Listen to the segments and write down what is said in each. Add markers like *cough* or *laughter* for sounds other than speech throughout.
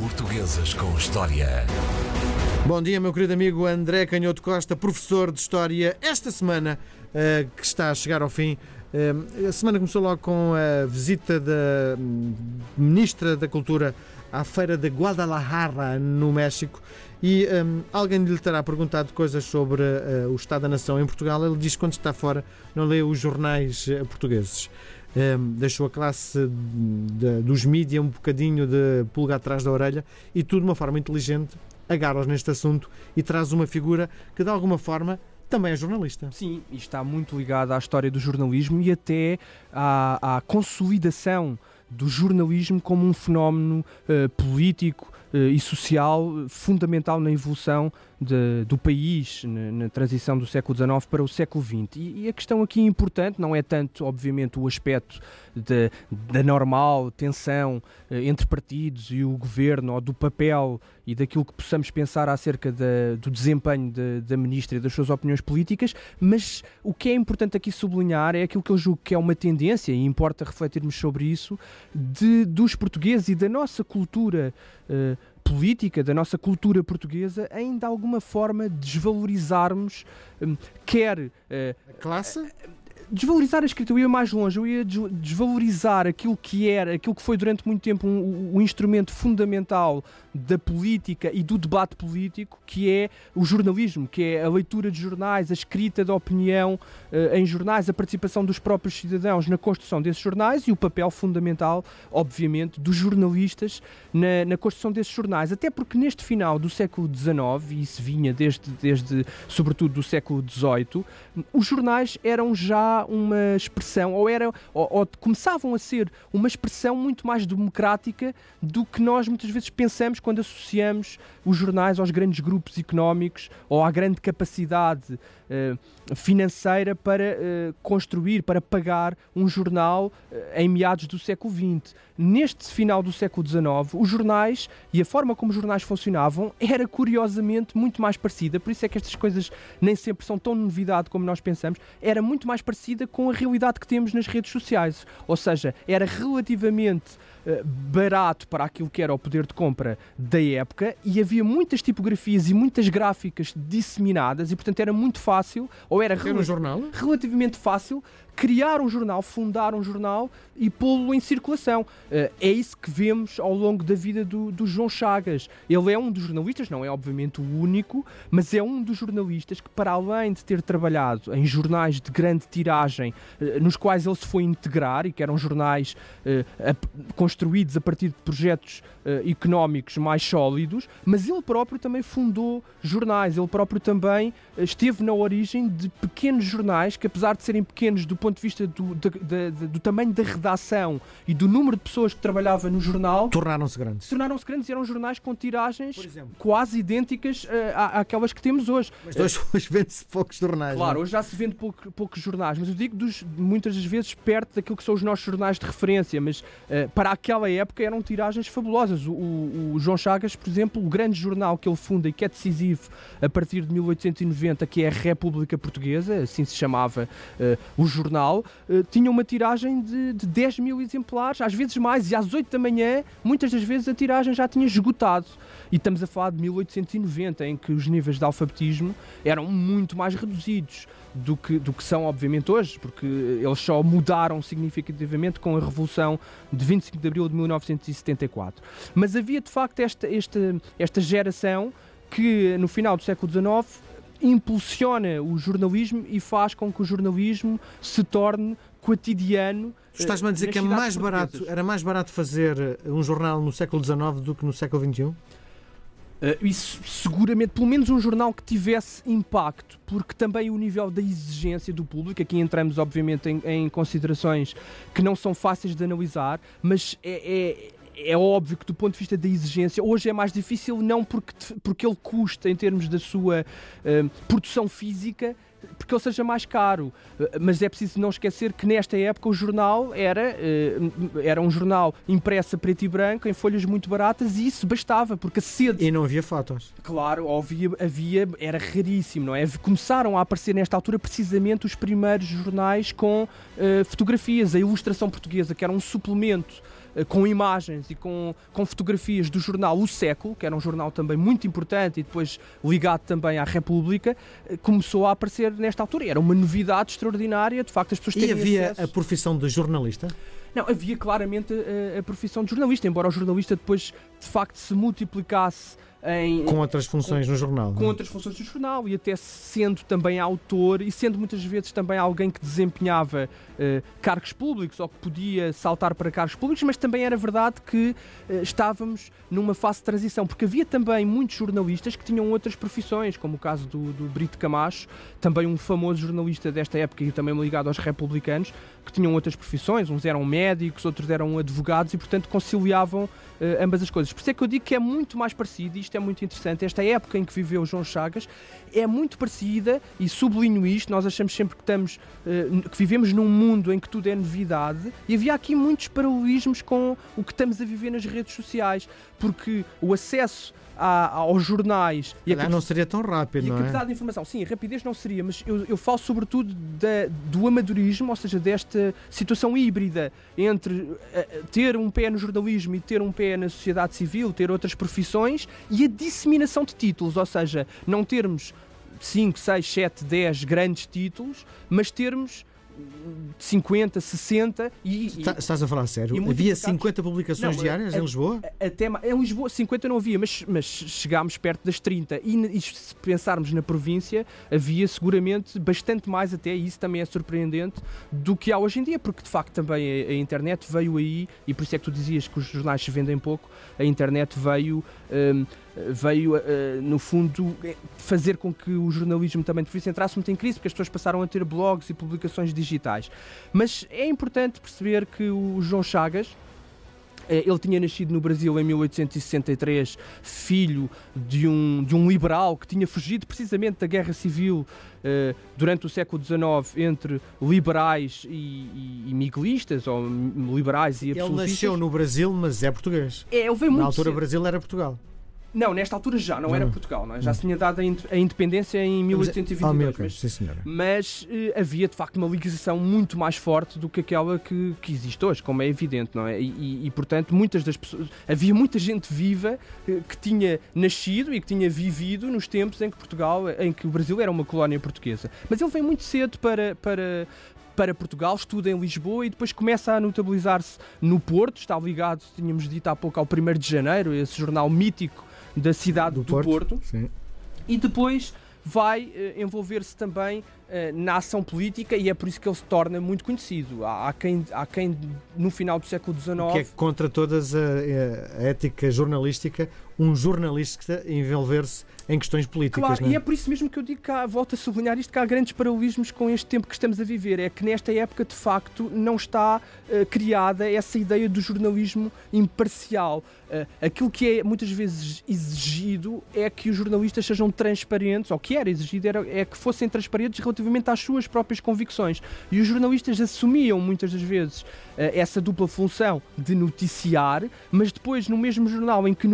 Portuguesas com História. Bom dia, meu querido amigo André Canhoto Costa, professor de História. Esta semana uh, que está a chegar ao fim, uh, a semana começou logo com a visita da hum, Ministra da Cultura à Feira de Guadalajara, no México, e um, alguém lhe terá perguntado coisas sobre uh, o Estado da Nação em Portugal. Ele diz que quando está fora não lê os jornais portugueses um, ehm, deixou a classe de, dos mídias um bocadinho de pulga atrás da orelha e tudo de uma forma inteligente agarra-os neste assunto e traz uma figura que de alguma forma também é jornalista. Sim, e está muito ligado à história do jornalismo e até à, à consolidação do jornalismo como um fenómeno uh, político e social fundamental na evolução de, do país na, na, transição do século XIX para o século XX. E, e, a questão aqui importante não é tanto, obviamente, o aspecto da normal tensão eh, entre partidos e o governo, ou do papel e daquilo que possamos pensar acerca do desempenho de, da ministra e das suas opiniões políticas, mas o que é importante aqui sublinhar é aquilo que eu julgo que é uma tendência, e importa refletirmos sobre isso, de, dos portugueses e da nossa cultura. Uh, política, da nossa cultura portuguesa, de alguma forma desvalorizarmos, um, quer. Uh, a classe? Desvalorizar a escrita, eu ia mais longe, eu ia desvalorizar aquilo que era, aquilo que foi durante muito tempo um, um, instrumento fundamental da política e do debate político, que é o jornalismo, que é a leitura de jornais, a escrita da opinião uh, em jornais, a participação dos próprios cidadãos na construção desses jornais e o papel fundamental, obviamente, dos jornalistas na, na construção desses jornais. Até porque neste final do século XIX, e isso vinha desde, desde sobretudo do século XVIII, os jornais eram já uma expressão, ou, era, ou, ou, começavam a ser uma expressão muito mais democrática do que nós muitas vezes pensamos quando associamos os jornais aos grandes grupos económicos ou à grande capacidade financeira para uh, construir, para pagar um jornal uh, em meados do século XX. Neste final do século XIX, os jornais e a forma como os jornais funcionavam era curiosamente muito mais parecida, por isso é que estas coisas nem sempre são tão novidade como nós pensamos, era muito mais parecida com a realidade que temos nas redes sociais. Ou seja, era relativamente barato para aquilo que era o poder de compra da época e havia muitas tipografias e muitas gráficas disseminadas e, portanto, era muito fácil, ou era rel um jornal? relativamente fácil criar um jornal, fundar um jornal e pô-lo em circulação. Uh, é isso que vemos ao longo da vida do, do, João Chagas. Ele é um dos jornalistas, não é obviamente o único, mas é um dos jornalistas que, para além de ter trabalhado em jornais de grande tiragem, uh, nos quais ele se foi integrar e que eram jornais a, construídos a partir de projetos económicos mais sólidos, mas ele próprio também fundou jornais, ele próprio também esteve na origem de pequenos jornais que, apesar de serem pequenos do ponto ponto de vista do, do, do, do tamanho da redação e do número de pessoas que trabalhava no jornal, tornaram-se grandes. Tornaram-se grandes e eram jornais com tiragens quase idênticas uh, à, àquelas que temos hoje. Mas hoje, *laughs* hoje vende-se poucos jornais. Claro, não? hoje já se vende pouco, poucos jornais, mas eu digo dos, muitas das vezes perto daquilo que são os nossos jornais de referência, mas uh, para aquela época eram tiragens fabulosas. O, o, o, João Chagas, por exemplo, o grande jornal que ele funda e que é decisivo a partir de 1890, que é a República Portuguesa, assim se chamava uh, o jornal jornal uh, tinha uma tiragem de, de 10 mil exemplares, às vezes mais, e às 8 da manhã, muitas das vezes a tiragem já tinha esgotado. E estamos a falar de 1890, em que os níveis de alfabetismo eram muito mais reduzidos do que, do que são, obviamente, hoje, porque eles só mudaram significativamente com a Revolução de 25 de Abril de 1974. Mas havia, de facto, esta, esta, esta geração que, no final do século XIX, impulsiona o jornalismo e faz com que o jornalismo se torne cotidiano. Estás-me a dizer que é mais barato, era mais barato fazer eh, um jornal no século XIX do que no século XXI? Uh, eh, isso seguramente, pelo menos um jornal que tivesse impacto, porque também o nível da exigência do público, aqui entramos obviamente em, em considerações que não são fáceis de analisar, mas é, é é óbvio que do ponto de vista da exigência, hoje é mais difícil não porque, porque ele custa em termos da sua uh, produção física, porque ele seja mais caro. Uh, mas é preciso não esquecer que nesta época o jornal era, uh, era um jornal impresso a preto e branco, em folhas muito baratas, e isso bastava, porque a sede... E não havia fotos. Claro, havia, havia era raríssimo, não é? Começaram a aparecer nesta altura precisamente os primeiros jornais com fotografias, a ilustração portuguesa, que era um suplemento com imagens e com, com fotografias do jornal O Século, que era um jornal também muito importante e depois ligado também à República, eh, começou a aparecer nesta altura. Era uma novidade extraordinária, de facto, as pessoas E terem havia acesso. a profissão de jornalista? Não, havia claramente a, a profissão de jornalista, embora o jornalista depois de facto se multiplicasse em, Com outras funções no jornal? com não é? outras funções do jornal e até sendo também autor e sendo muitas vezes também alguém que desempenhava eh, cargos públicos ou que podia saltar para cargos públicos, mas também era verdade que eh, estávamos numa fase de transição, porque havia também muitos jornalistas que tinham outras profissões, como o caso do, do Brito Camacho, também um famoso jornalista desta época e também ligado aos republicanos, que tinham outras profissões, uns eram médicos, outros eram advogados e, portanto, conciliavam eh, ambas as coisas. Por isso é que eu digo que é muito mais parecido, isto é muito interessante, esta época em que viveu João Chagas é muito parecida, e sublinho isto, nós achamos sempre que estamos, eh, que vivemos num mundo em que tudo é novidade, e havia aqui muitos paralelismos com o que estamos a viver nas redes sociais, porque o acesso a- aos jornais e a Calhar não seria tão rápido, e a não é? capacidade de informação, sim, a rapidez não seria, mas eu, eu falo sobretudo da- do amadorismo, ou seja, desta situação híbrida entre eh, eh, ter um pé no jornalismo e ter um pé na sociedade civil, ter outras profissões e a disseminação de títulos, ou seja, não termos 5, 6, 7, 10 grandes títulos, mas termos 50, 60 e, Está- Estás a falar sério? Havia multiplicados- 50 publicações Não, diárias é- em Lisboa? até em Lisboa 50 não havia, mas, mas chegámos perto das 30 e, e se pensarmos na província havia seguramente bastante mais até e isso também é surpreendente do que há hoje em dia, porque de facto também a, a internet veio aí e por isso é que tu dizias que os jornais se vendem pouco, a internet veio hum, veio eh, no fundo eh, fazer com que o jornalismo também de província entrasse muito em crise, porque as pessoas passaram a ter blogs e publicações digitais. Mas é importante perceber que o João Chagas, eh, ele tinha nascido no Brasil em 1863, filho de um, de um liberal que tinha fugido precisamente da guerra civil eh, durante o século XIX entre liberais e, e, e miguelistas, ou liberais e Ele absolutistas. nasceu no Brasil, mas é português. É, ele veio Na muito altura, o cedo. Brasil era Portugal. Não, nesta altura já, não, era não. Portugal, não é? já se tinha dado a ind- a independência em Ah, 1822. meu, ok. mas Sim, mas eh, havia de facto uma ligação muito mais forte do que aquela que, que existe hoje, como é evidente, não é? E, e- e, portanto, muitas das pessoas. Havia muita gente viva eh, que tinha nascido e que tinha vivido nos tempos em que Portugal, em que o Brasil era uma colónia portuguesa. Mas ele vem muito cedo para. para para Portugal, estuda em Lisboa e depois começa a notabilizar-se no Porto, está ligado, tínhamos dito há pouco, ao 1 de Janeiro, esse jornal mítico da cidade do, Porto Sim. e depois vai eh, envolver-se também eh, na ação política e é por isso que ele se torna muito conhecido. Há, há quem, há quem no final do século XIX Que é contra todas a, a ética jornalística, um jornalista envolver-se em questões políticas. Claro, é? e é por isso mesmo que eu digo que há, volto a sublinhar isto, que há grandes paralelismos com este tempo que estamos a viver. É que nesta época, de facto, não está eh, criada essa ideia do jornalismo imparcial. Eh, aquilo que é muitas vezes exigido é que os jornalistas sejam transparentes, ou que era exigido era, é que fossem transparentes relativamente às suas próprias convicções. E os jornalistas assumiam muitas das vezes eh, essa dupla função de noticiar, mas depois, no mesmo jornal em que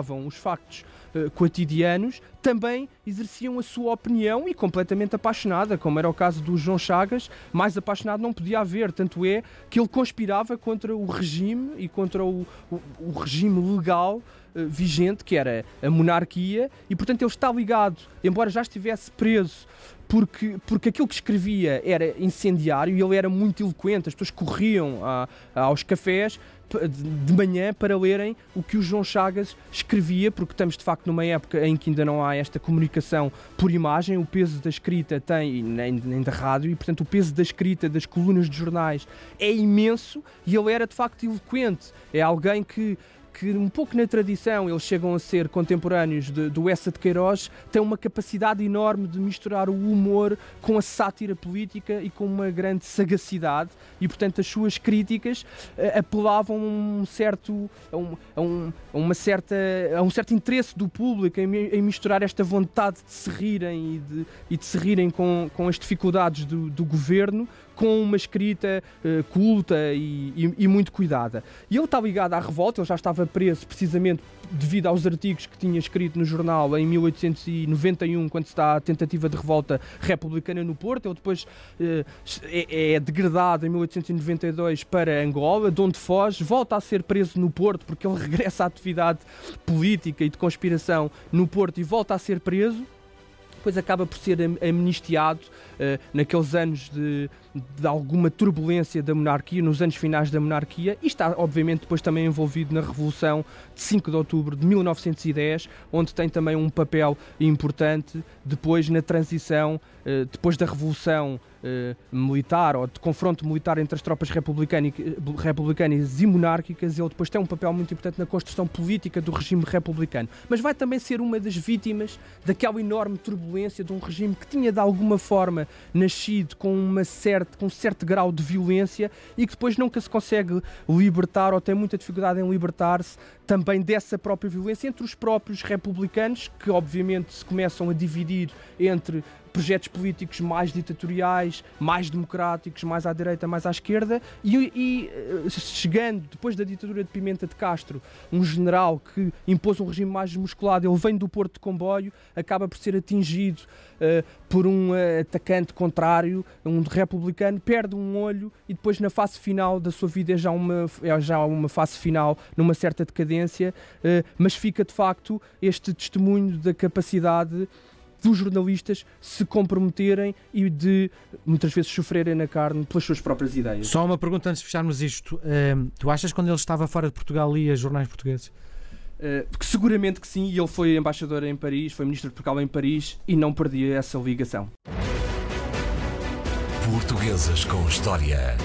os factos eh, cotidianos, também exerciam a sua opinião e completamente apaixonada, como era o caso do João Chagas, mais apaixonado não podia haver, tanto é que ele conspirava contra o regime e contra o, o- o regime legal eh, vigente, que era a monarquia, e portanto ele está ligado, embora já estivesse preso porque, porque aquilo que escrevia era incendiário e ele era muito eloquente, as pessoas corriam a- aos cafés de manhã para lerem o que o João Chagas escrevia, porque estamos de facto numa época em que ainda não há esta comunicação por imagem, o peso da escrita tem, nem, nem da rádio, e portanto o peso da escrita das colunas de jornais é imenso e ele era de facto eloquente. É alguém que que um pouco na tradição eles chegam a ser contemporâneos de- do Essa de Queiroz, tem uma capacidade enorme de misturar o humor com a sátira política e com uma grande sagacidade. E portanto as suas críticas eh, apelavam a um certo a, um, a, um, a uma certa a um certo interesse do público em, em misturar esta vontade de se rirem e de, e de se rirem com, com as dificuldades do, do governo com uma escrita uh, culta e, e, e, muito cuidada. E ele está ligado à revolta, ele já estava preso precisamente devido aos artigos que tinha escrito no jornal em 1891, quando está a tentativa de revolta republicana no Porto. Ele depois uh, é, é, degradado em 1892 para Angola, de onde foge, volta a ser preso no Porto, porque ele *laughs* regressa à atividade política e de conspiração no Porto e volta a ser preso depois acaba por ser amnistiado uh, naqueles anos de, de, alguma turbulência da monarquia, nos anos finais da monarquia, e está, obviamente, depois também envolvido na Revolução de 5 de outubro de 1910, onde tem também um papel importante depois na transição, uh, depois da Revolução uh, militar ou de confronto militar entre as tropas republicanas e monárquicas, ele depois tem um papel muito importante na construção política do regime republicano. Mas vai também ser uma das vítimas daquela enorme turbulência de um regime que tinha de alguma forma nascido com, uma certa, com um certo grau de violência e que depois nunca se consegue libertar ou tem muita dificuldade em libertar-se também dessa própria violência entre os próprios republicanos, que obviamente se começam a dividir entre projetos políticos mais ditatoriais, mais democráticos, mais à direita, mais à esquerda, e, e, eh, chegando, depois da ditadura de Pimenta de Castro, um general que impôs um regime mais musculado, ele vem do Porto de Comboio, acaba por ser atingido uh, por um uh, atacante contrário, um republicano, perde um olho e depois na fase final da sua vida é já uma, é já uma fase final, numa certa decadência, uh, mas fica de facto este testemunho da capacidade dos jornalistas se comprometerem e de muitas vezes sofrerem na carne pelas suas próprias ideias. Só uma pergunta antes de fecharmos isto. Uh, tu achas que quando ele estava fora de Portugal lia jornais portugueses? Uh, seguramente que sim, e ele foi embaixador em Paris, foi ministro de Portugal em Paris e não perdia essa ligação. Portuguesas com História.